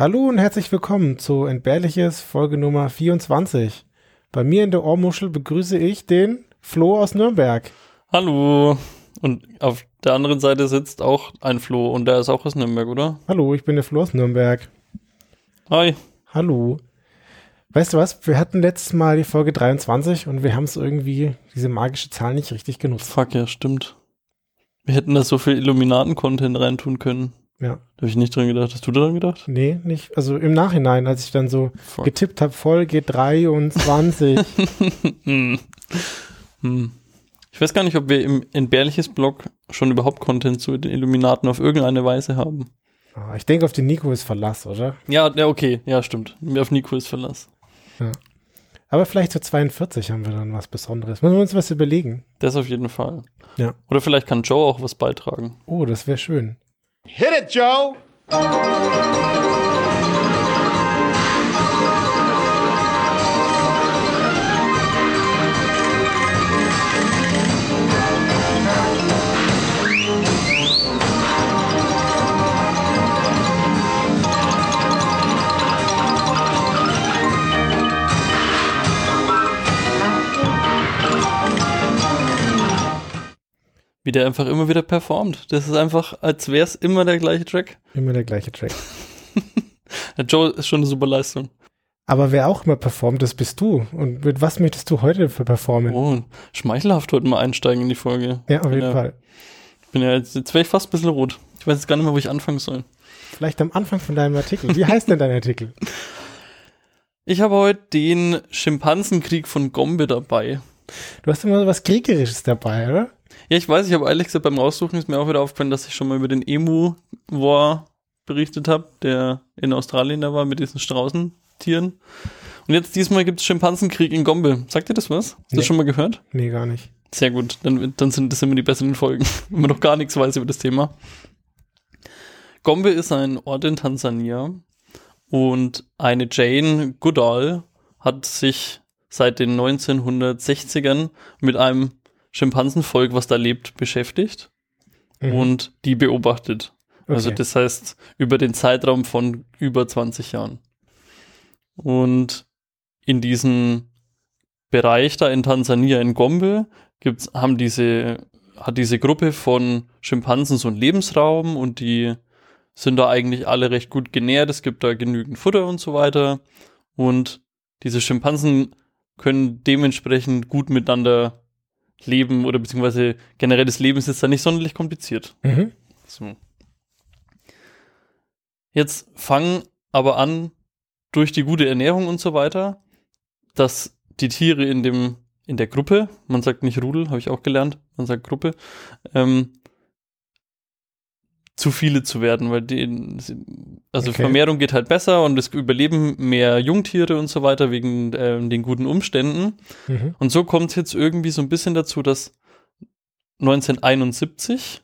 Hallo und herzlich willkommen zu Entbehrliches Folge Nummer 24. Bei mir in der Ohrmuschel begrüße ich den Flo aus Nürnberg. Hallo. Und auf der anderen Seite sitzt auch ein Flo und der ist auch aus Nürnberg, oder? Hallo, ich bin der Flo aus Nürnberg. Hi. Hallo. Weißt du was? Wir hatten letztes Mal die Folge 23 und wir haben es irgendwie, diese magische Zahl, nicht richtig genutzt. Fuck, ja, stimmt. Wir hätten da so viel Illuminaten-Content reintun können. Ja. Da habe ich nicht dran gedacht. Hast du daran gedacht? Nee, nicht. Also im Nachhinein, als ich dann so Fuck. getippt habe, Folge 23. hm. Hm. Ich weiß gar nicht, ob wir im entbehrliches Blog schon überhaupt Content zu den Illuminaten auf irgendeine Weise haben. Ah, ich denke, auf den Nico ist Verlass, oder? Ja, ja, okay. Ja, stimmt. Auf Nico ist Verlass. Aber vielleicht zu 42 haben wir dann was Besonderes. Müssen wir uns was überlegen. Das auf jeden Fall. Ja. Oder vielleicht kann Joe auch was beitragen. Oh, das wäre schön. Hit it, Joe! Wie der einfach immer wieder performt. Das ist einfach, als wäre es immer der gleiche Track. Immer der gleiche Track. Der Joe ist schon eine super Leistung. Aber wer auch immer performt, das bist du. Und mit was möchtest du heute für performen? Oh, schmeichelhaft heute mal einsteigen in die Folge. ja, auf jeden ja. Fall. Ich bin ja jetzt, jetzt wäre ich fast ein bisschen rot. Ich weiß jetzt gar nicht mehr, wo ich anfangen soll. Vielleicht am Anfang von deinem Artikel. Wie heißt denn dein Artikel? Ich habe heute den Schimpansenkrieg von Gombe dabei. Du hast immer so was Kriegerisches dabei, oder? Ja, ich weiß, ich habe ehrlich gesagt beim Raussuchen ist mir auch wieder aufgefallen, dass ich schon mal über den Emu-War berichtet habe, der in Australien da war mit diesen Straußentieren. Und jetzt diesmal gibt es Schimpansenkrieg in Gombe. Sagt ihr das was? Hast du Nee. das schon mal gehört? Nee, gar nicht. Sehr gut, dann, dann sind das immer die besseren Folgen, wenn man noch gar nichts weiß über das Thema. Gombe ist ein Ort in Tansania und eine Jane Goodall hat sich seit den 1960ern mit einem Schimpansenvolk, was da lebt, beschäftigt Mhm. und die beobachtet. Also Okay. das heißt über den Zeitraum von über 20 Jahren. Und in diesem Bereich da in Tansania in Gombe gibt's, haben diese, hat diese Gruppe von Schimpansen so einen Lebensraum und die sind da eigentlich alle recht gut genährt. Es gibt da genügend Futter und so weiter. Und diese Schimpansen können dementsprechend gut miteinander leben oder beziehungsweise generell das Leben ist da nicht sonderlich kompliziert. Mhm. So. Jetzt fangen aber an, durch die gute Ernährung und so weiter, dass die Tiere in dem, in der Gruppe, man sagt nicht Rudel, habe ich auch gelernt, man sagt Gruppe, ähm, zu viele zu werden, weil die, also Okay. Vermehrung geht halt besser und es überleben mehr Jungtiere und so weiter wegen ähm, den guten Umständen. Mhm. Und so kommt es jetzt irgendwie so ein bisschen dazu, dass 1971,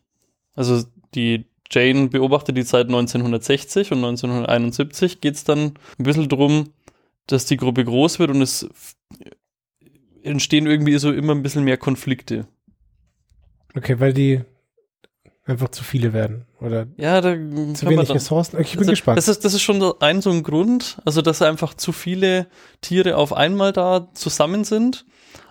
also die Jane beobachtet die Zeit 1960 und 1971 geht es dann ein bisschen drum, dass die Gruppe groß wird und es entstehen irgendwie so immer ein bisschen mehr Konflikte. Okay, weil die einfach zu viele werden. Oder Ja, da zu wenig dann, Ressourcen. Ich bin also, gespannt. Das ist, das ist schon ein so ein Grund, also dass einfach zu viele Tiere auf einmal da zusammen sind.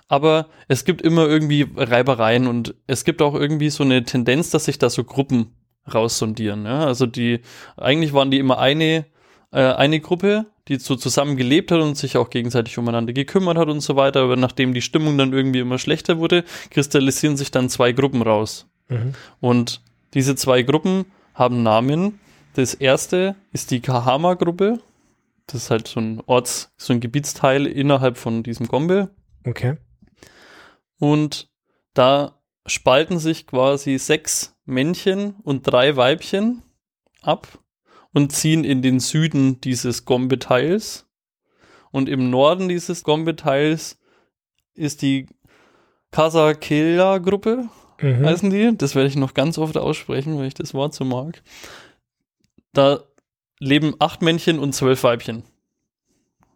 Aber es gibt immer irgendwie Reibereien und es gibt auch irgendwie so eine Tendenz, dass sich da so Gruppen raussondieren. Ja? Also die, eigentlich waren die immer eine, äh, eine Gruppe, die so zusammen gelebt hat und sich auch gegenseitig umeinander gekümmert hat und so weiter. Aber nachdem die Stimmung dann irgendwie immer schlechter wurde, kristallisieren sich dann zwei Gruppen raus. Mhm. Und diese zwei Gruppen haben Namen. Das erste ist die Kahama-Gruppe. Das ist halt so ein Orts-, so ein Gebietsteil innerhalb von diesem Gombe. Okay. Und da spalten sich quasi sechs Männchen und drei Weibchen ab und ziehen in den Süden dieses Gombe-Teils. Und im Norden dieses Gombe-Teils ist die Kasakela-Gruppe, Mhm. heißen die. Das werde ich noch ganz oft aussprechen, weil ich das Wort so mag. Da leben acht Männchen und zwölf Weibchen.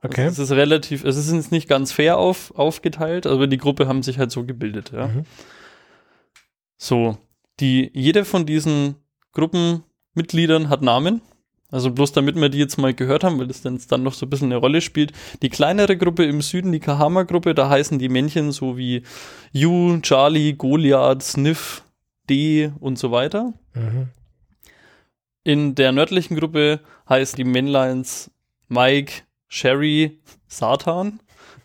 Okay. Also es ist relativ, es ist jetzt nicht ganz fair auf, aufgeteilt, aber die Gruppe haben sich halt so gebildet, ja. Mhm. So, die, jede von diesen Gruppenmitgliedern hat Namen Also bloß damit wir die jetzt mal gehört haben, weil das dann, dann noch so ein bisschen eine Rolle spielt. Die kleinere Gruppe im Süden, die Kahama-Gruppe, da heißen die Männchen so wie Yu, Charlie, Goliath, Sniff, D und so weiter. Mhm. In der nördlichen Gruppe heißen die Männleins Mike, Sherry, Satan,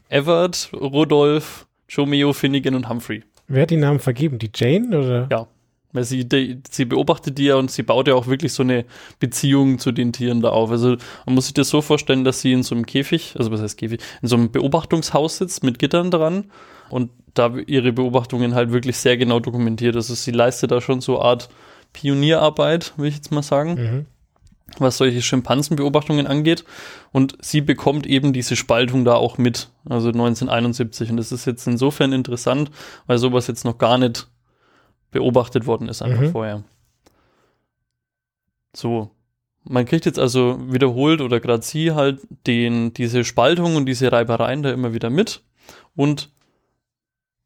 Everett, Rudolph, Romeo, Finnegan und Humphrey. Wer hat die Namen vergeben? Die Jane oder? Ja. Weil sie, die, sie beobachtet die ja und sie baut ja auch wirklich so eine Beziehung zu den Tieren da auf. Also man muss sich das so vorstellen, dass sie in so einem Käfig, also was heißt Käfig, in so einem Beobachtungshaus sitzt mit Gittern dran und da ihre Beobachtungen halt wirklich sehr genau dokumentiert. Also sie leistet da schon so eine Art Pionierarbeit, will ich jetzt mal sagen. Mhm. was solche Schimpansenbeobachtungen angeht. Und sie bekommt eben diese Spaltung da auch mit, also 1971. Und das ist jetzt insofern interessant, weil sowas jetzt noch gar nicht beobachtet worden ist einfach Mhm. vorher. So. Man kriegt jetzt also wiederholt oder gerade sie halt den, diese Spaltung und diese Reibereien da immer wieder mit. Und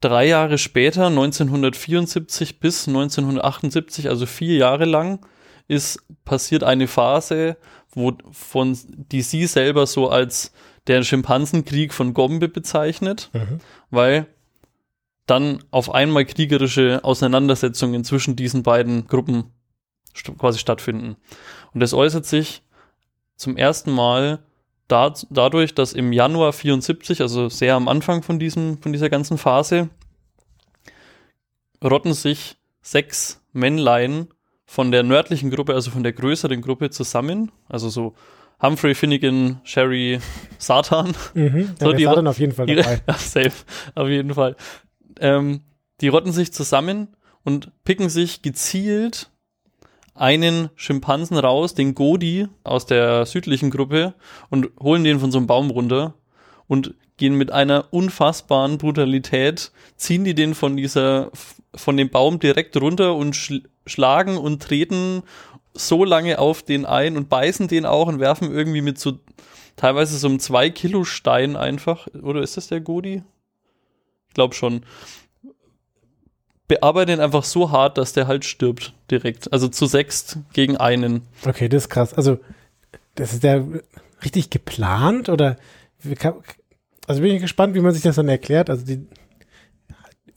drei Jahre später, 1974 bis 1978, also vier Jahre lang, ist passiert eine Phase, wo von die sie selber so als der Schimpansenkrieg von Gombe bezeichnet, Mhm. weil dann auf einmal kriegerische Auseinandersetzungen zwischen diesen beiden Gruppen st quasi stattfinden. Und das äußert sich zum ersten Mal da, dadurch, dass im Januar 74, also sehr am Anfang von, diesem, von dieser ganzen Phase, rotten sich sechs Männlein von der nördlichen Gruppe, also von der größeren Gruppe zusammen. Also so Humphrey, Finnegan, Sherry, Satan. Mhm. So, die dann auf jeden Fall dabei. ja, safe, auf jeden Fall. Ähm, die rotten sich zusammen und picken sich gezielt einen Schimpansen raus, den Godi aus der südlichen Gruppe und holen den von so einem Baum runter und gehen mit einer unfassbaren Brutalität, ziehen die den von dieser, von dem Baum direkt runter und schl schlagen und treten so lange auf den ein und beißen den auch und werfen irgendwie mit so teilweise so einem 2 Kilo Stein einfach, oder ist das der Godi? Ich glaube schon. Bearbeiten ihn einfach so hart, dass der halt stirbt direkt. Also zu sechst gegen einen. Okay, das ist krass. Also, das ist ja richtig geplant oder also bin ich gespannt, wie man sich das dann erklärt. Also die,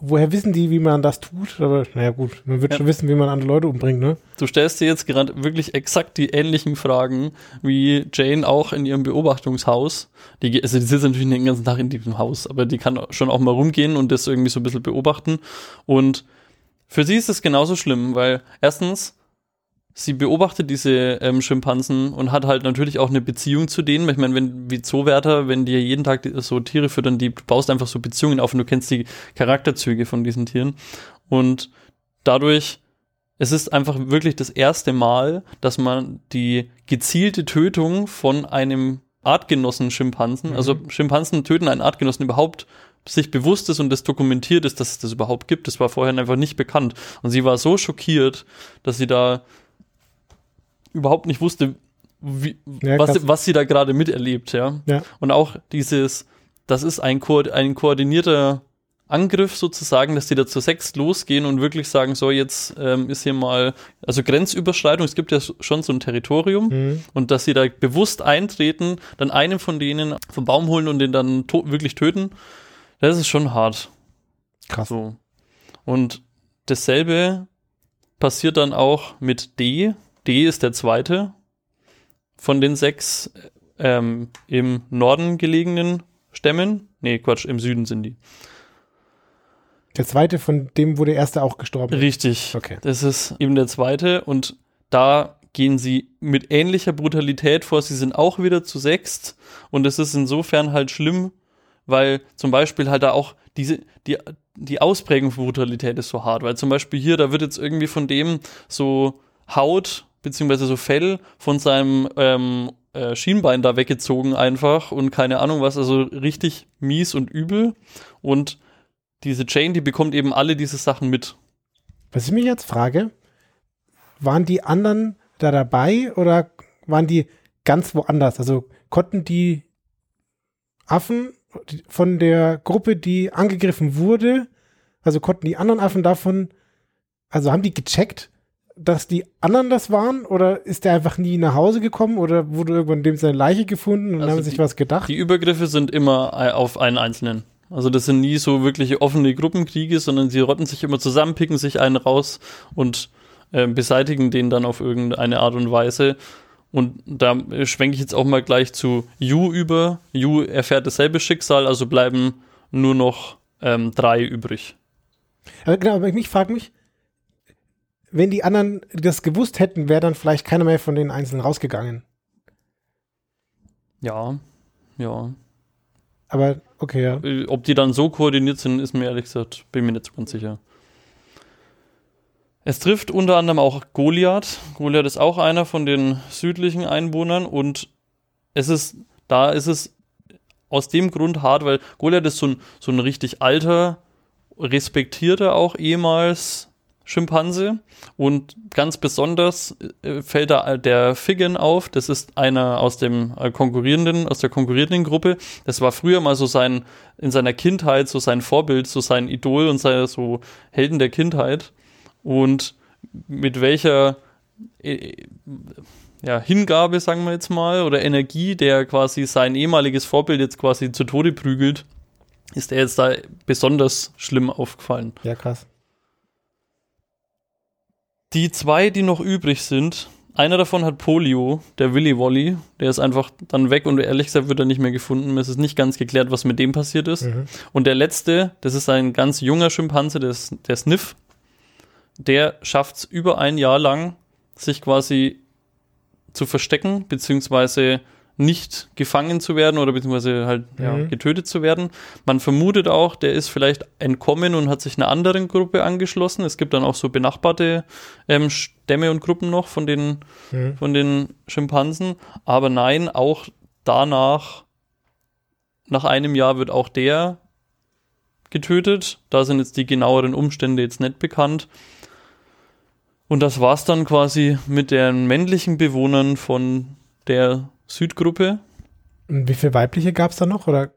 woher wissen die, wie man das tut? Aber naja gut, man wird Ja. schon wissen, wie man andere Leute umbringt, ne? Du stellst dir jetzt gerade wirklich exakt die ähnlichen Fragen wie Jane auch in ihrem Beobachtungshaus. Die, also die sitzt natürlich den ganzen Tag in diesem Haus, aber die kann schon auch mal rumgehen und das irgendwie so ein bisschen beobachten. Und für sie ist es genauso schlimm, weil erstens, sie beobachtet diese ähm, Schimpansen und hat halt natürlich auch eine Beziehung zu denen. Ich meine, wenn wie Zoowärter, wenn dir jeden Tag die- so Tiere füttern, die du baust einfach so Beziehungen auf und du kennst die Charakterzüge von diesen Tieren. Und dadurch es ist einfach wirklich das erste Mal, dass man die gezielte Tötung von einem Artgenossen Schimpansen, Mhm. also Schimpansen töten einen Artgenossen überhaupt sich bewusst ist und das dokumentiert ist, dass es das überhaupt gibt. Das war vorher einfach nicht bekannt. Und sie war so schockiert, dass sie da überhaupt nicht wusste, wie, Ja, was, was sie da gerade miterlebt, ja. Ja. Und auch dieses, das ist ein, ko ein koordinierter Angriff sozusagen, dass die da zu sechs losgehen und wirklich sagen, so jetzt ähm, ist hier mal, also Grenzüberschreitung, es gibt ja schon so ein Territorium Mhm. und dass sie da bewusst eintreten, dann einen von denen vom Baum holen und den dann to wirklich töten, das ist schon hart. Krass. So. Und dasselbe passiert dann auch mit D. D ist der zweite von den sechs ähm, im Norden gelegenen Stämmen. Nee, Quatsch, im Süden sind die. Der zweite, von dem wurde der erste auch gestorben. Richtig. Okay. Das ist eben der zweite und da gehen sie mit ähnlicher Brutalität vor. Sie sind auch wieder zu sechst und es ist insofern halt schlimm, weil zum Beispiel halt da auch diese, die, die Ausprägung von Brutalität ist so hart, weil zum Beispiel hier, da wird jetzt irgendwie von dem so Haut beziehungsweise so Fell von seinem ähm, äh, Schienbein da weggezogen einfach und keine Ahnung was, also richtig mies und übel und diese Jane, die bekommt eben alle diese Sachen mit. Was ich mich jetzt frage, waren die anderen da dabei oder waren die ganz woanders? Also konnten die Affen von der Gruppe, die angegriffen wurde, also konnten die anderen Affen davon, also haben die gecheckt, dass die anderen das waren? Oder ist der einfach nie nach Hause gekommen? Oder wurde irgendwann dem seine Leiche gefunden und Also haben sich die- was gedacht? Die Übergriffe sind immer ei- auf einen Einzelnen. Also das sind nie so wirkliche offene Gruppenkriege, sondern sie rotten sich immer zusammen, picken sich einen raus und äh, beseitigen den dann auf irgendeine Art und Weise. Und da äh, schwenke ich jetzt auch mal gleich zu Yu über. Yu erfährt dasselbe Schicksal, also bleiben nur noch ähm, drei übrig. aber genau, aber ich frage mich, wenn die anderen das gewusst hätten, wäre dann vielleicht keiner mehr von den Einzelnen rausgegangen. Ja, ja. Aber okay, ja. Äh, Ob die dann so koordiniert sind, ist mir ehrlich gesagt, bin mir nicht so ganz sicher. Es trifft unter anderem auch Goliath. Goliath ist auch einer von den südlichen Einwohnern und es ist, da ist es aus dem Grund hart, weil Goliath ist so ein, so ein richtig alter, respektierter auch ehemals Schimpanse und ganz besonders äh, fällt da der Figgin auf. Das ist einer aus dem äh, konkurrierenden, aus der konkurrierenden Gruppe. Das war früher mal so sein, in seiner Kindheit so sein Vorbild, so sein Idol und sein so Helden der Kindheit. Und mit welcher äh, ja, Hingabe, sagen wir jetzt mal, oder Energie, der quasi sein ehemaliges Vorbild jetzt quasi zu Tode prügelt, ist er jetzt da besonders schlimm aufgefallen. Ja, krass. Die zwei, die noch übrig sind, einer davon hat Polio, der Willy Wolly, der ist einfach dann weg und ehrlich gesagt wird er nicht mehr gefunden. Es ist nicht ganz geklärt, was mit dem passiert ist. Mhm. Und der letzte, das ist ein ganz junger Schimpanse, der, der Sniff, der schafft es über ein Jahr lang, sich quasi zu verstecken, beziehungsweise nicht gefangen zu werden oder beziehungsweise halt ja, Mhm. getötet zu werden. Man vermutet auch, der ist vielleicht entkommen und hat sich einer anderen Gruppe angeschlossen. Es gibt dann auch so benachbarte ähm, Stämme und Gruppen noch von den, Mhm. von den Schimpansen. Aber nein, auch danach, nach einem Jahr wird auch der getötet. Da sind jetzt die genaueren Umstände jetzt nicht bekannt. Und das war's dann quasi mit den männlichen Bewohnern von der Südgruppe. Und wie viele weibliche gab es da noch? Oder?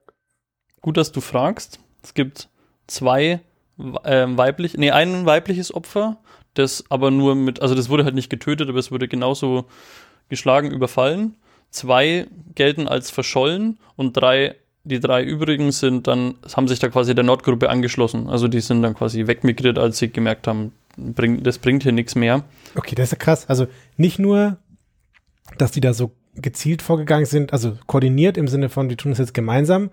Gut, dass du fragst. Es gibt zwei äh, weiblich, nee, ein weibliches Opfer, das aber nur mit, also das wurde halt nicht getötet, aber es wurde genauso geschlagen, überfallen. Zwei gelten als verschollen und drei, die drei übrigen sind dann, haben sich da quasi der Nordgruppe angeschlossen. Also die sind dann quasi wegmigriert, als sie gemerkt haben, bringt, das bringt hier nichts mehr. Okay, das ist ja krass. Also nicht nur, dass die da so gezielt vorgegangen sind, also koordiniert im Sinne von, die tun es jetzt gemeinsam.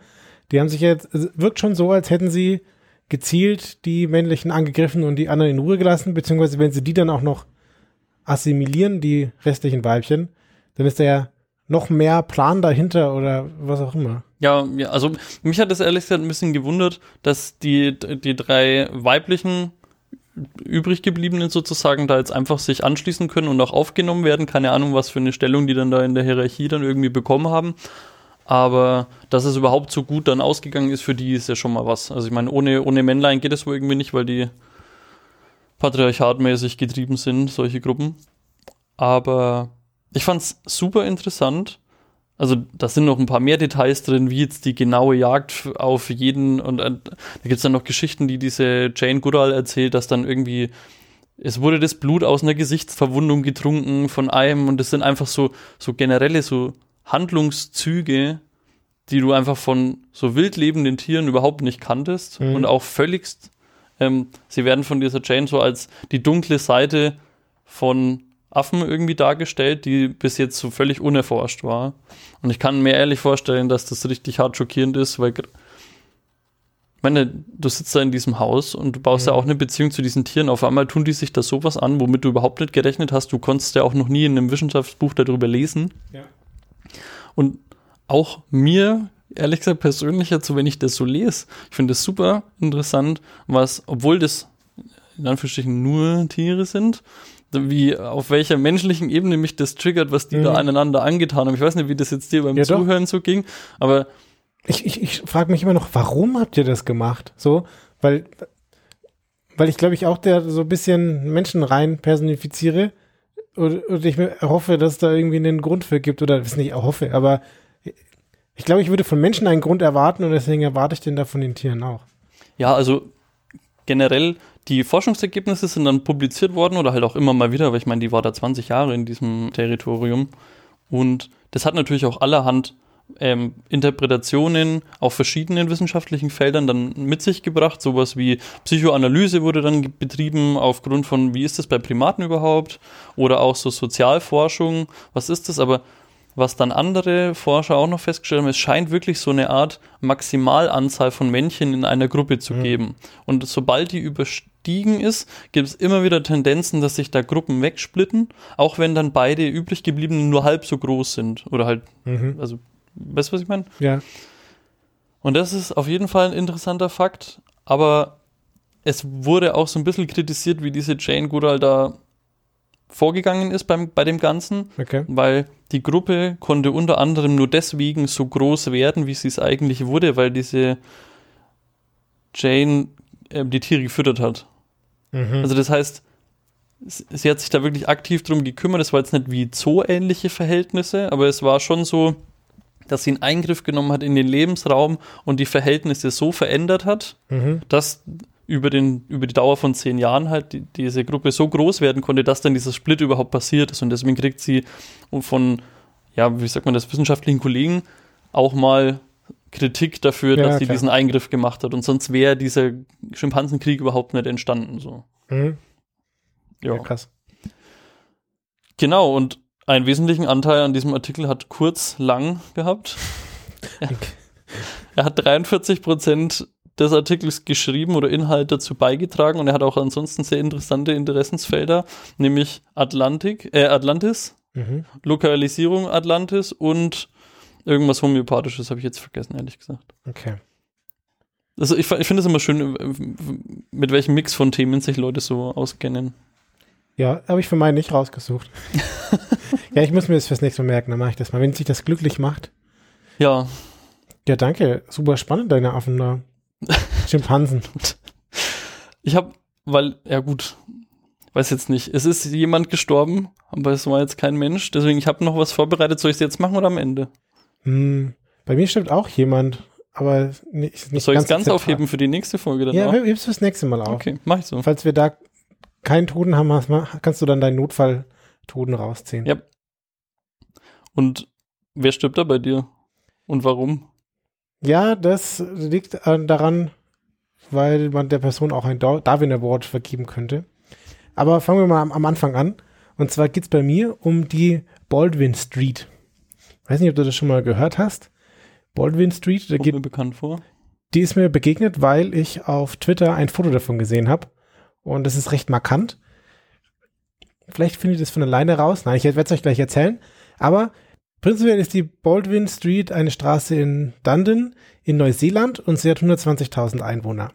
Die haben sich jetzt, es wirkt schon so, als hätten sie gezielt die männlichen angegriffen und die anderen in Ruhe gelassen, beziehungsweise wenn sie die dann auch noch assimilieren, die restlichen Weibchen, dann ist da ja noch mehr Plan dahinter oder was auch immer. Ja, ja, also mich hat das ehrlich gesagt ein bisschen gewundert, dass die, die drei weiblichen übrig gebliebenen sozusagen da jetzt einfach sich anschließen können und auch aufgenommen werden. Keine Ahnung, was für eine Stellung die dann da in der Hierarchie dann irgendwie bekommen haben. Aber dass es überhaupt so gut dann ausgegangen ist, für die ist ja schon mal was. Also ich meine, ohne, ohne Männlein geht es wohl irgendwie nicht, weil die patriarchatmäßig getrieben sind, solche Gruppen. Aber ich fand's super interessant. Also da sind noch ein paar mehr Details drin, wie jetzt die genaue Jagd auf jeden. Und äh, da gibt's dann noch Geschichten, die diese Jane Goodall erzählt, dass dann irgendwie es wurde das Blut aus einer Gesichtsverwundung getrunken von einem und das sind einfach so, so generelle so Handlungszüge, die du einfach von so wild lebenden Tieren überhaupt nicht kanntest Mhm. und auch völligst, ähm, sie werden von dieser Jane so als die dunkle Seite von Affen irgendwie dargestellt, die bis jetzt so völlig unerforscht war. Und ich kann mir ehrlich vorstellen, dass das richtig hart schockierend ist, weil meine, du sitzt da in diesem Haus und du baust ja Mhm. auch eine Beziehung zu diesen Tieren. Auf einmal tun die sich da sowas an, womit du überhaupt nicht gerechnet hast. Du konntest ja auch noch nie in einem Wissenschaftsbuch darüber lesen. Ja. Und auch mir, ehrlich gesagt, persönlich jetzt so, wenn ich das so lese, ich finde das super interessant, was, obwohl das in Anführungsstrichen nur Tiere sind, wie auf welcher menschlichen Ebene mich das triggert, was die Mhm. da aneinander angetan haben. Ich weiß nicht, wie das jetzt dir beim Ja, doch. Zuhören so ging, aber Ich, ich, ich frage mich immer noch, warum habt ihr das gemacht? So, weil, weil ich glaube ich auch der so ein bisschen Menschen rein personifiziere und, und ich hoffe, dass es da irgendwie einen Grund für gibt oder das nicht hoffe, aber ich glaube, ich würde von Menschen einen Grund erwarten und deswegen erwarte ich den da von den Tieren auch. Ja, also generell die Forschungsergebnisse sind dann publiziert worden oder halt auch immer mal wieder, weil ich meine, die war da 20 Jahre in diesem Territorium. Und das hat natürlich auch allerhand ähm, Interpretationen auf verschiedenen wissenschaftlichen Feldern dann mit sich gebracht. Sowas wie Psychoanalyse wurde dann betrieben aufgrund von, wie ist das bei Primaten überhaupt? Oder auch so Sozialforschung, was ist das? Aber was dann andere Forscher auch noch festgestellt haben, es scheint wirklich so eine Art Maximalanzahl von Männchen in einer Gruppe zu mhm. geben. Und sobald die überstiegen ist, gibt es immer wieder Tendenzen, dass sich da Gruppen wegsplitten, auch wenn dann beide übrig gebliebenen nur halb so groß sind. Oder halt, mhm. also Weißt du, was ich meine? Ja. Und das ist auf jeden Fall ein interessanter Fakt, aber es wurde auch so ein bisschen kritisiert, wie diese Jane Goodall da vorgegangen ist beim, bei dem Ganzen, okay. weil die Gruppe konnte unter anderem nur deswegen so groß werden, wie sie es eigentlich wurde, weil diese Jane äh, die Tiere gefüttert hat. Mhm. Also das heißt, sie hat sich da wirklich aktiv drum gekümmert. Es war jetzt nicht wie Zoo-ähnliche Verhältnisse, aber es war schon so, dass sie einen Eingriff genommen hat in den Lebensraum und die Verhältnisse so verändert hat, mhm. dass über, den, über die Dauer von zehn Jahren halt die, diese Gruppe so groß werden konnte, dass dann dieser Split überhaupt passiert ist. Und deswegen kriegt sie von, ja, wie sagt man das, wissenschaftlichen Kollegen auch mal Kritik dafür, ja, dass sie klar. diesen Eingriff gemacht hat. Und sonst wäre dieser Schimpansenkrieg überhaupt nicht entstanden. So. Mhm. Ja. ja, krass. Genau, und einen wesentlichen Anteil an diesem Artikel hat Kurz Lang gehabt. Okay. Er hat 43 Prozent des Artikels geschrieben oder Inhalt dazu beigetragen und er hat auch ansonsten sehr interessante Interessensfelder, nämlich Atlantik, äh, Atlantis, mhm. Lokalisierung Atlantis und irgendwas Homöopathisches habe ich jetzt vergessen, ehrlich gesagt. Okay. Also ich, ich finde es immer schön, mit welchem Mix von Themen sich Leute so auskennen. Ja, habe ich für meinen nicht rausgesucht. ja, ich muss mir das fürs nächste Mal merken, dann mache ich das mal, wenn sich das glücklich macht. Ja. Ja, danke. Super spannend, deine Affen da. Schimpansen. Ich habe, weil, ja gut, weiß jetzt nicht. Es ist jemand gestorben, aber es war jetzt kein Mensch. Deswegen, ich habe noch was vorbereitet. Soll ich es jetzt machen oder am Ende? Hm, bei mir stimmt auch jemand, aber nicht, nicht Soll ich es ganz, aufheben für die nächste Folge dann Ja, hebst du das nächste Mal auf. Okay, mach ich so. Falls wir da keinen Toten haben, kannst du dann deinen Notfalltoten rausziehen. Ja. Und wer stirbt da bei dir? Und warum? Ja, das liegt daran, weil man der Person auch ein Darwin Award vergeben könnte. Aber fangen wir mal am, am Anfang an. Und zwar geht es bei mir um die Baldwin Street. Weiß nicht, ob du das schon mal gehört hast. Baldwin Street, da geht mir bekannt vor. Die ist mir begegnet, weil ich auf Twitter ein Foto davon gesehen habe. Und das ist recht markant. Vielleicht findet ihr das von alleine raus. Nein, ich werde es euch gleich erzählen. Aber prinzipiell ist die Baldwin Street eine Straße in Dundon in Neuseeland und sie hat 120.000 Einwohner.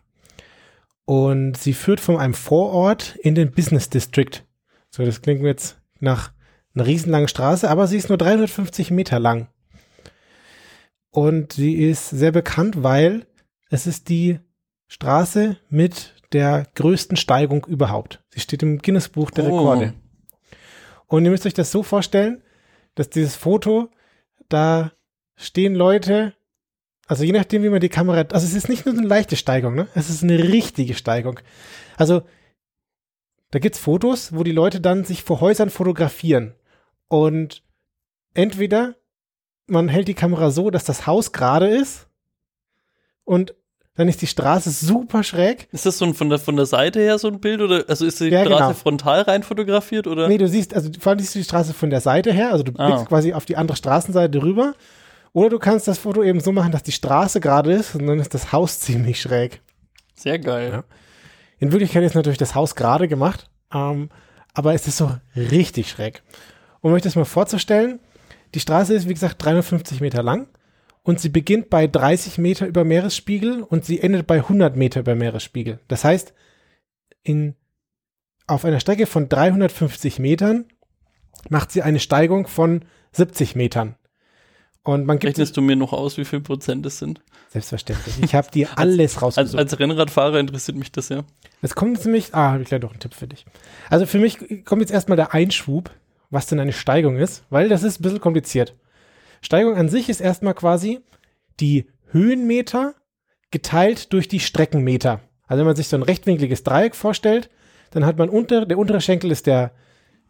Und sie führt von einem Vorort in den Business District. So, das klingt mir jetzt nach einer riesenlangen Straße, aber sie ist nur 350 Meter lang. Und sie ist sehr bekannt, weil es ist die Straße mit der größten Steigung überhaupt. Sie steht im Guinness-Buch der oh. Rekorde. Und ihr müsst euch das so vorstellen, dass dieses Foto, da stehen Leute, also je nachdem, wie man die Kamera, also es ist nicht nur eine leichte Steigung, ne? Es ist eine richtige Steigung. Also da gibt's Fotos, wo die Leute dann sich vor Häusern fotografieren. Und entweder man hält die Kamera so, dass das Haus gerade ist und dann ist die Straße super schräg. Ist das so ein, von, der, von der Seite her so ein Bild oder also ist die ja, Straße genau. frontal rein fotografiert oder? Nee, du siehst, also vor allem siehst du die Straße von der Seite her, also du ah. blickst quasi auf die andere Straßenseite rüber. Oder du kannst das Foto eben so machen, dass die Straße gerade ist und dann ist das Haus ziemlich schräg. Sehr geil. Ja. In Wirklichkeit ist natürlich das Haus gerade gemacht, ähm, aber es ist so richtig schräg. Um euch das mal vorzustellen, die Straße ist wie gesagt 350 Meter lang und sie beginnt bei 30 Meter über Meeresspiegel und sie endet bei 100 Meter über Meeresspiegel. Das heißt, in, auf einer Strecke von 350 Metern macht sie eine Steigung von 70 Metern. Und man gibt Rechnest du mir noch aus, wie viel Prozent es sind? Selbstverständlich. Ich habe dir alles rausgesucht. Als, als, Rennradfahrer interessiert mich das ja. Es kommt nämlich, ah, habe ich gleich noch einen Tipp für dich. Also für mich kommt jetzt erstmal der Einschub, was denn eine Steigung ist, weil das ist ein bisschen kompliziert. Steigung an sich ist erstmal quasi die Höhenmeter geteilt durch die Streckenmeter. Also wenn man sich so ein rechtwinkliges Dreieck vorstellt, dann hat man unter, der untere Schenkel ist der,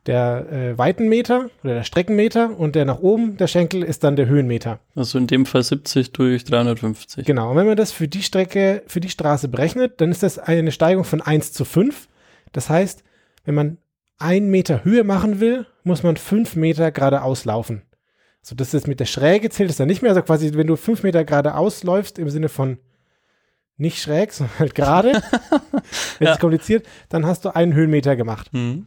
der äh, Weitenmeter oder der Streckenmeter und der nach oben, der Schenkel, ist dann der Höhenmeter. Also in dem Fall 70 durch 350. Genau. Und wenn man das für die Strecke, für die Straße berechnet, dann ist das eine Steigung von 1 zu 5. Das heißt, wenn man einen Meter Höhe machen will, muss man fünf Meter geradeaus laufen. So, das ist mit der Schräge zählt es dann nicht mehr. Also quasi, wenn du fünf Meter geradeaus läufst, im Sinne von nicht schräg, sondern halt gerade, wenn Ja. es kompliziert, dann hast du einen Höhenmeter gemacht. Mhm.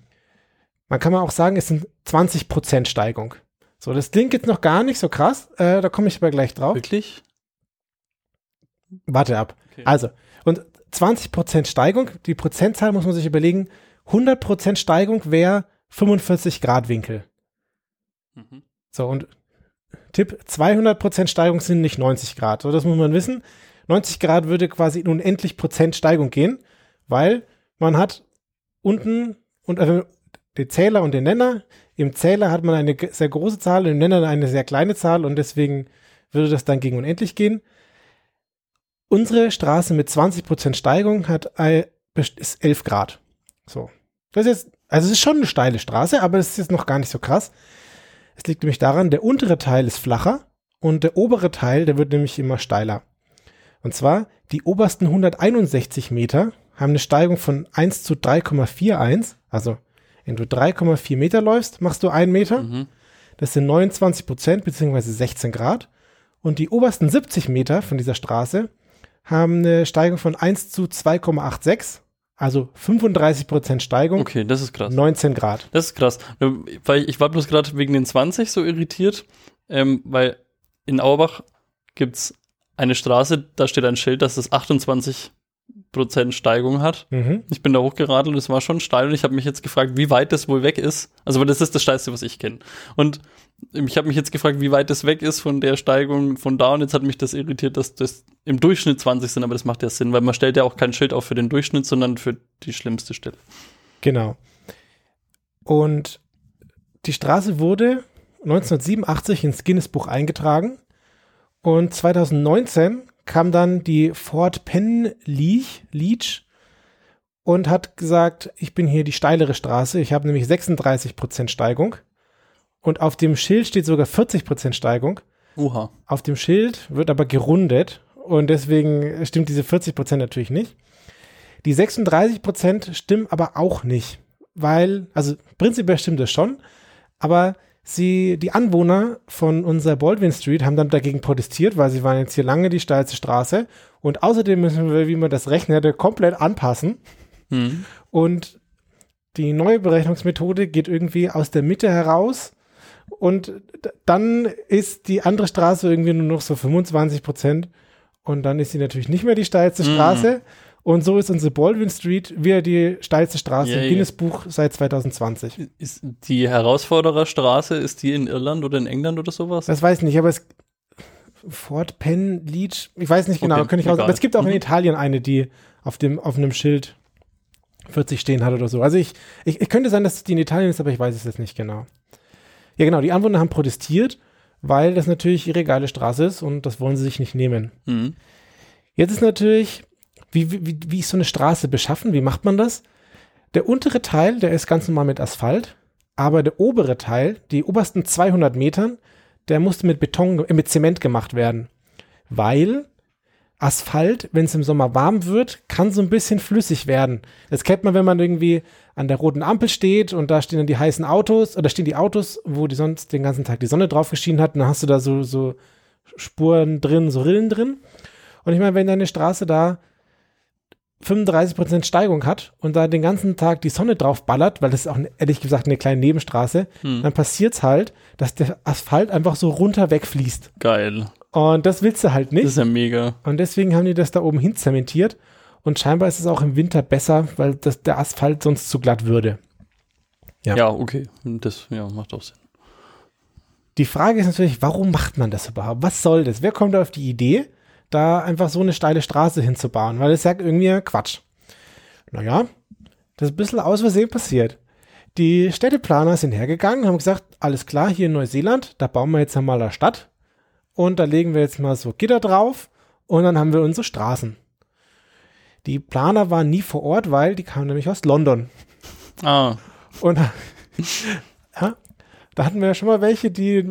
Man kann mal auch sagen, es sind 20% Steigung. So, das klingt jetzt noch gar nicht so krass, äh, da komme ich aber gleich drauf. Wirklich? Warte ab. Okay. Also, und 20% Steigung, die Prozentzahl muss man sich überlegen, 100% Steigung wäre 45 Grad Winkel. Mhm. So, und Tipp, 200% Steigung sind nicht 90 Grad. So, das muss man wissen. 90 Grad würde quasi in unendlich Prozent Steigung gehen, weil man hat unten und also den Zähler und den Nenner. Im Zähler hat man eine sehr große Zahl, im Nenner eine sehr kleine Zahl und deswegen würde das dann gegen unendlich gehen. Unsere Straße mit 20% Steigung hat ein- ist 11 Grad. So. Das ist jetzt, also es ist schon eine steile Straße, aber das ist jetzt noch gar nicht so krass. Es liegt nämlich daran, der untere Teil ist flacher und der obere Teil, der wird nämlich immer steiler. Und zwar, die obersten 161 Meter haben eine Steigung von 1 zu 3,41. Also, wenn du 3,4 Meter läufst, machst du einen Meter. Mhm. Das sind 29 Prozent beziehungsweise 16 Grad. Und die obersten 70 Meter von dieser Straße haben eine Steigung von 1 zu 2,86. Also 35 Prozent Steigung, Okay, das ist krass. 19 Grad. Das ist krass. Weil ich war bloß gerade wegen den 20 so irritiert, ähm, weil in Auerbach gibt's eine Straße, da steht ein Schild, dass es 28 Prozent Steigung hat. Mhm. Ich bin da hochgeradelt und es war schon steil und ich habe mich jetzt gefragt, wie weit das wohl weg ist. Also, weil das ist das Steilste, was ich kenne. Und ich habe mich jetzt gefragt, wie weit das weg ist von der Steigung von da und jetzt hat mich das irritiert, dass das im Durchschnitt 20 sind, aber das macht ja Sinn, weil man stellt ja auch kein Schild auf für den Durchschnitt, sondern für die schlimmste Stelle. Genau. Und die Straße wurde 1987 ins Guinness-Buch eingetragen und 2019 kam dann die Ford Penn Leach, Leach und hat gesagt, ich bin hier die steilere Straße, ich habe nämlich 36% Steigung und auf dem Schild steht sogar 40% Steigung. Oha. Auf dem Schild wird aber gerundet und deswegen stimmt diese 40% natürlich nicht. Die 36% stimmen aber auch nicht, weil, also prinzipiell stimmt das schon, aber sie, die Anwohner von unserer Baldwin Street haben dann dagegen protestiert, weil sie waren jetzt hier lange die steilste Straße. Und außerdem müssen wir, wie man das rechnet, komplett anpassen. Hm. und die neue Berechnungsmethode geht irgendwie aus der Mitte heraus. Und dann ist die andere Straße irgendwie nur noch so 25 Prozent. Und dann ist sie natürlich nicht mehr die steilste Mhm. Und so ist unsere Baldwin Street wieder die steilste Straße Yay. im Guinness-Buch seit 2020. Ist die Herausfordererstraße, ist die in Irland oder in England oder sowas? Das weiß ich nicht, aber es Fort Penn Leach, ich weiß nicht genau, Okay, kann ich raus, aber es gibt auch in Mhm. Italien eine, die auf dem auf einem Schild 40 stehen hat oder so. Also ich, ich, ich könnte sein, dass die in Italien ist, aber ich weiß es jetzt nicht genau. Ja, genau, die Anwohner haben protestiert, weil das natürlich ihre geile Straße ist und das wollen sie sich nicht nehmen. Hm. Jetzt ist natürlich, wie, wie, wie ist so eine Straße beschaffen? Wie macht man das? Der untere Teil, der ist ganz normal mit Asphalt, aber der obere Teil, die obersten 200 Metern, der musste mit Beton, äh, mit Zement gemacht werden. Weil Asphalt, wenn es im Sommer warm wird, kann so ein bisschen flüssig werden. Das kennt man, wenn man irgendwie an der roten Ampel steht und da stehen dann die heißen Autos oder stehen die Autos, wo die sonst den ganzen Tag die Sonne drauf geschienen hat und dann hast du da so, so Spuren drin, so Rillen drin. Und ich meine, wenn deine Straße da 35% Steigung hat und da den ganzen Tag die Sonne drauf ballert, weil das ist auch ne- ehrlich gesagt eine kleine Nebenstraße, Hm. dann passiert's halt, dass der Asphalt einfach so runter wegfließt. Geil. Und das willst du halt Das nicht. ist ja mega. Und deswegen haben die das da oben hin zementiert. Und scheinbar ist es auch im Winter besser, weil das, der Asphalt sonst zu glatt würde. Ja. Ja, okay. Das ja, macht auch Sinn. Die Frage ist natürlich, warum macht man das überhaupt? Was soll das? Wer kommt auf die Idee, da einfach so eine steile Straße hinzubauen? Weil das ist ja irgendwie Quatsch. Naja, das ist ein bisschen aus Versehen passiert. Die Städteplaner sind hergegangen, haben gesagt, alles klar, hier in Neuseeland, da bauen wir jetzt einmal eine Stadt und da legen wir jetzt mal so Gitter drauf und dann haben wir unsere Straßen. Die Planer waren nie vor Ort, weil die kamen nämlich aus London. Ah, Und ja, da hatten wir ja schon mal welche, die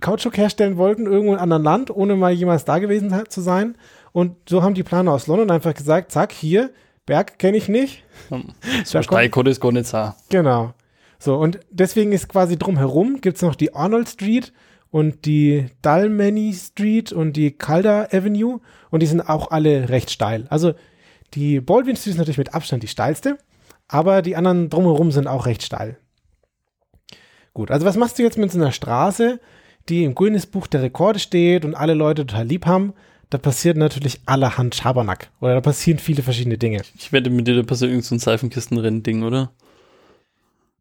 Kautschuk herstellen wollten, irgendwo in einem anderen Land, ohne mal jemals da gewesen zu sein. Und so haben die Planer aus London einfach gesagt, zack, hier, Berg kenne ich nicht. so gar nicht sein. Genau. So, und deswegen ist quasi drumherum gibt es noch die Arnold Street und die Dalmany Street und die Calder Avenue und die sind auch alle recht steil. Also die Baldwin Street ist natürlich mit Abstand die steilste, aber die anderen drumherum sind auch recht steil. Gut, also was machst du jetzt mit so einer Straße, die im Guinness Buch der Rekorde steht und alle Leute total lieb haben? Da passiert natürlich allerhand Schabernack oder da passieren viele verschiedene Dinge. Ich wette mit dir, da passiert irgend so ein Seifenkistenrennen-Ding, oder?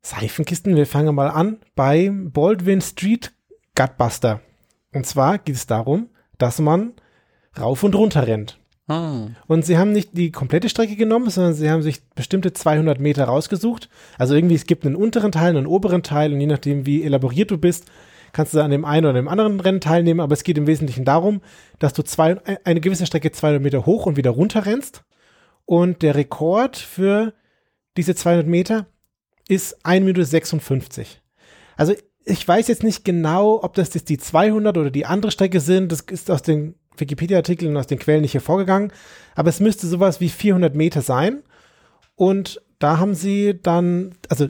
Seifenkisten, wir fangen mal an bei Baldwin Street Gutbuster. Und zwar geht es darum, dass man rauf und runter rennt. Ah, Und sie haben nicht die komplette Strecke genommen, sondern sie haben sich bestimmte 200 Meter rausgesucht. Also irgendwie, es gibt einen unteren Teil, einen oberen Teil und je nachdem, wie elaboriert du bist, kannst du an dem einen oder dem anderen Rennen teilnehmen. Aber es geht im Wesentlichen darum, dass du zwei, eine gewisse Strecke 200 Meter hoch und wieder runter rennst. Und der Rekord für diese 200 Meter ist 1 Minute 56. Also ich weiß jetzt nicht genau, ob das jetzt die 200 oder die andere Strecke sind. Das ist aus den Wikipedia-Artikeln und aus den Quellen nicht hervorgegangen. Aber es müsste sowas wie 400 Meter sein. Und da haben sie dann, also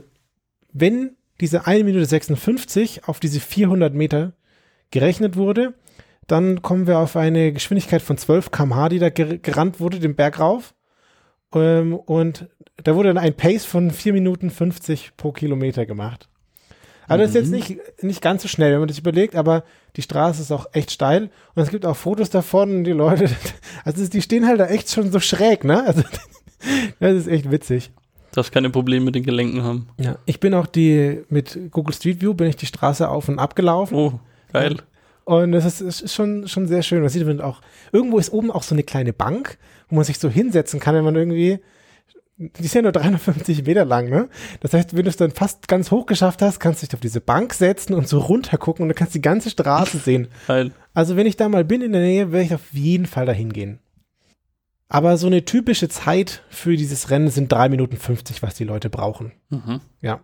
wenn diese 1 Minute 56 auf diese 400 Meter gerechnet wurde, dann kommen wir auf eine Geschwindigkeit von 12 km/h, die da ger gerannt wurde, den Berg rauf. Ähm, und da wurde dann ein Pace von 4 Minuten 50 pro Kilometer gemacht. Also das ist jetzt nicht, nicht ganz so schnell, wenn man das überlegt, aber die Straße ist auch echt steil und es gibt auch Fotos davon, die Leute, also die stehen halt da echt schon so schräg, ne? Also das ist echt witzig. Darfst keine Probleme mit den Gelenken haben. Ja, ich bin auch die, mit Google Street View bin ich die Straße auf und ab gelaufen Oh, geil. und das ist, ist schon, schon sehr schön. Man sieht man auch, irgendwo ist oben auch so eine kleine Bank, wo man sich so hinsetzen kann, wenn man irgendwie, die ist ja nur 350 Meter lang, ne? Das heißt, wenn du es dann fast ganz hoch geschafft hast, kannst du dich auf diese Bank setzen und so runter gucken und du kannst die ganze Straße sehen. Geil. Also wenn ich da mal bin in der Nähe, werde ich auf jeden Fall dahin gehen. Aber so eine typische Zeit für dieses Rennen sind 3 Minuten 50, was die Leute brauchen. Mhm. Ja.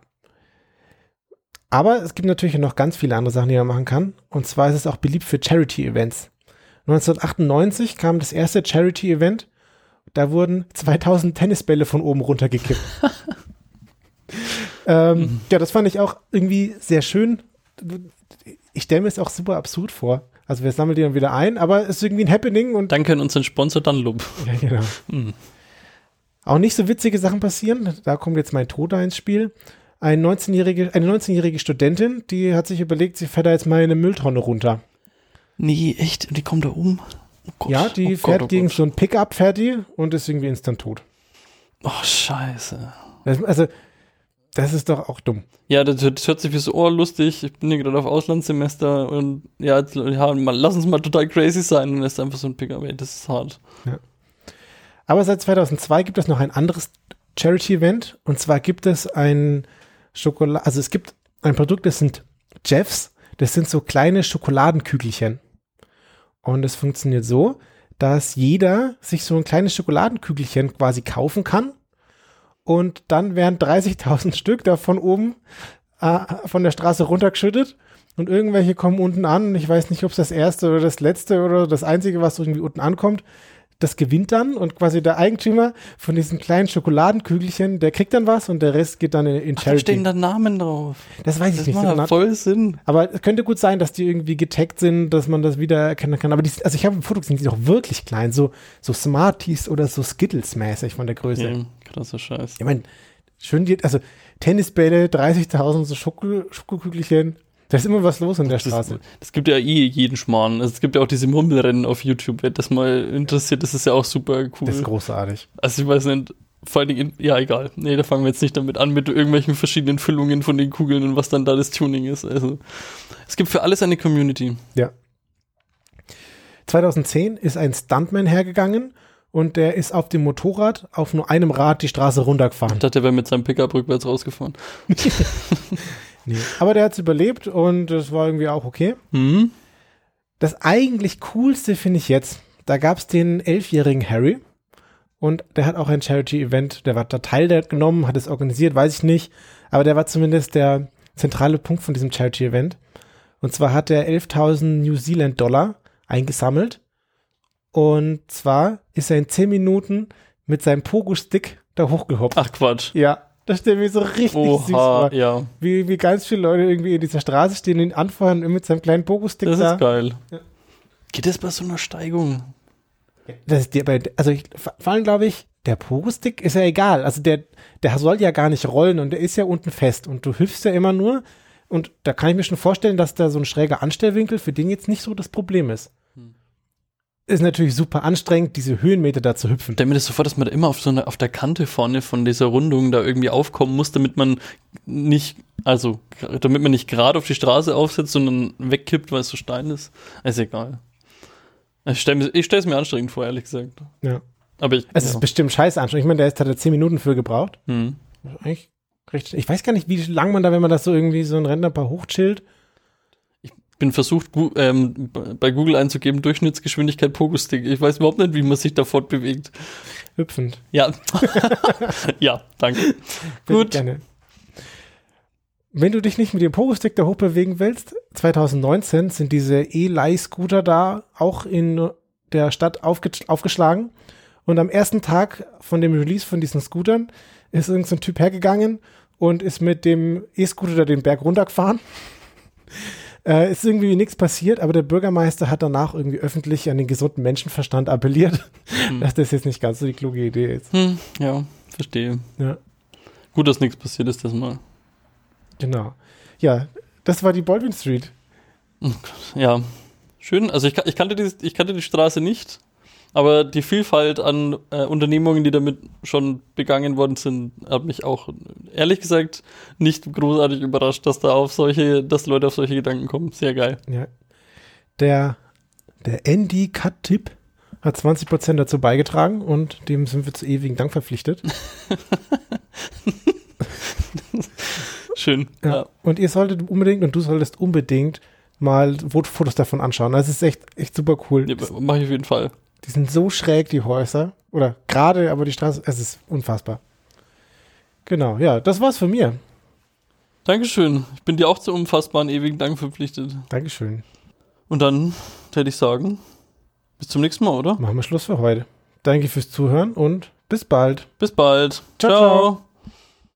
Aber es gibt natürlich noch ganz viele andere Sachen, die man machen kann. Und zwar ist es auch beliebt für Charity-Events. 1998 kam das erste Charity-Event. Da wurden 2000 Tennisbälle von oben runtergekippt. ähm, ja, das fand ich auch irgendwie sehr schön. Ich stelle mir es auch super absurd vor. Also wir sammeln die dann wieder ein, aber es ist irgendwie ein Happening und Danke an unseren Sponsor Dunlop. ja, genau. Mhm. Auch nicht so witzige Sachen passieren. Da kommt jetzt mein Tod ins Spiel. Ein 19-jährige, eine 19-jährige Studentin, die hat sich überlegt, sie fährt da jetzt mal in eine Mülltonne runter. Nee, echt? Und die kommt da um? Oh Gott. ja, die oh fährt Gott, oh gegen Gott. so ein Pickup, fährt die und ist irgendwie instant tot. Oh, scheiße. Also, das ist doch auch dumm. Ja, das, hört- das hört sich wie so, oh, lustig, ich bin hier gerade auf Auslandssemester und ja, jetzt, ja mal, lass uns mal total crazy sein und ist einfach so ein Pickup, ey, das ist hart. Aber seit 2002 gibt es noch ein anderes Charity-Event und zwar gibt es ein Schokolade, also es gibt ein Produkt, das sind Jeffs, das sind so kleine Schokoladenkügelchen. Und es funktioniert so, dass jeder sich so ein kleines Schokoladenkügelchen quasi kaufen kann und dann werden 30.000 Stück davon oben äh, von der Straße runtergeschüttet und irgendwelche kommen unten an. Ich weiß nicht, ob es das erste oder das letzte oder das einzige, was irgendwie unten ankommt. Das gewinnt dann und quasi der Eigentümer von diesen kleinen Schokoladenkügelchen, der kriegt dann was und der Rest geht dann in, in Ach, da Charity. stehen da Namen drauf. das weiß ich Das nicht. so macht voll Sinn. Aber es könnte gut sein, dass die irgendwie getaggt sind, dass man das wieder erkennen kann. Aber die, also ich habe ein Foto gesehen, die sind doch wirklich klein, so, so Smarties oder so Skittles-mäßig von der Größe. Ja, krasser Scheiß. Ich meine, schön, die, also Tennisbälle, 30.000 so Schoko, Schokokügelchen. Da ist immer was los in der Das, Straße. das gibt ja eh jeden Schmarrn. Also es gibt ja auch diese Murmelrennen auf YouTube. Wer das mal interessiert, das ist ja auch super cool. Das ist großartig. Also ich weiß nicht, vor allen Dingen, in, ja egal. Nee, da fangen wir jetzt nicht damit an, mit irgendwelchen verschiedenen Füllungen von den Kugeln und was dann da das Tuning ist. Also es gibt für alles eine Community. Ja. 2010 ist ein Stuntman hergegangen und der ist auf dem Motorrad auf nur einem Rad die Straße runtergefahren. Ich dachte, der wäre mit seinem Pickup rückwärts rausgefahren. Nee. Aber der hat es überlebt und das war irgendwie auch okay. Hm? Das eigentlich coolste finde ich jetzt, da gab es den elfjährigen Harry Und der hat auch ein Charity-Event, der war da Teil der genommen, hat es organisiert, weiß ich nicht. Aber der war zumindest der zentrale Punkt von diesem Charity-Event. Und zwar hat er 11.000 New Zealand Dollar eingesammelt. Und zwar ist er in 10 Minuten mit seinem Pogo-Stick da hochgehoppt. Ach Quatsch. Ja, das stellt mir so richtig Oha, süß vor. ja. Wie, wie ganz viele Leute irgendwie in dieser Straße stehen, ihn anfeuern und mit seinem kleinen Pogo-Stick Das da. ist geil. Ja. Geht das bei so einer Steigung? Das ist dir bei, also ich, vor allem glaube ich, der Pogo-Stick ist ja egal. Also der, der soll ja gar nicht rollen und der ist ja unten fest und du hüpfst ja immer nur. Und da kann ich mir schon vorstellen, dass da so ein schräger Anstellwinkel für den jetzt nicht so das Problem ist. Ist natürlich super anstrengend, diese Höhenmeter da zu hüpfen. Mir das sofort, dass man da immer auf so einer, auf der Kante vorne von dieser Rundung da irgendwie aufkommen muss, damit man nicht, also, damit man nicht gerade auf die Straße aufsetzt, sondern wegkippt, weil es so steil ist. Ist egal. Ich stelle stell's mir anstrengend vor, ehrlich gesagt. Ja. Aber ich, Es ja. ist bestimmt scheiße anstrengend. Ich meine, der ist, hat er zehn Minuten für gebraucht. hm. Eigentlich richtig. Ich weiß gar nicht, wie lang man da, wenn man das so irgendwie so ein Rentnerpaar hochchillt. Bin versucht, ähm, bei Google einzugeben, Durchschnittsgeschwindigkeit Pogo-Stick. Ich weiß überhaupt nicht, wie man sich da fortbewegt. Hüpfend. Ja. ja, danke. Gut. Gerne. Wenn du dich nicht mit dem Pogo-Stick da hochbewegen willst, 2019 sind diese E-Leih-Scooter da auch in der Stadt aufge aufgeschlagen. Und am ersten Tag von dem Release von diesen Scootern ist irgendein so Typ hergegangen und ist mit dem E-Scooter da den Berg runtergefahren. Äh, ist irgendwie nichts passiert, aber der Bürgermeister hat danach irgendwie öffentlich an den gesunden Menschenverstand appelliert, Hm. dass das jetzt nicht ganz so die kluge Idee ist. Hm, ja, verstehe. Ja. Gut, dass nichts passiert ist das mal. Genau. Ja, das war die Baldwin Street. Ja, schön. Also ich, ich, kannte die, ich kannte die Straße nicht, aber die Vielfalt an äh, Unternehmungen, die damit schon begangen worden sind, hat mich auch ehrlich gesagt nicht großartig überrascht, dass da auf solche, dass Leute auf solche Gedanken kommen. Sehr geil. Ja. Der, der Andy Cut-Tipp hat 20% dazu beigetragen und dem sind wir zu ewigen Dank verpflichtet. Schön. Ja. Ja. Und ihr solltet unbedingt und du solltest unbedingt mal Fotos davon anschauen. Das ist echt, echt super cool. Ja, Mache ich auf jeden Fall. Die sind so schräg, die Häuser. Oder gerade, aber die Straße, es ist unfassbar. Genau, ja, das war's von mir. Dankeschön. Ich bin dir auch zu unfassbaren ewigen Dank verpflichtet. Dankeschön. Und dann hätte ich sagen, bis zum nächsten Mal, oder? Machen wir Schluss für heute. Danke fürs Zuhören und bis bald. Bis bald. Ciao, ciao.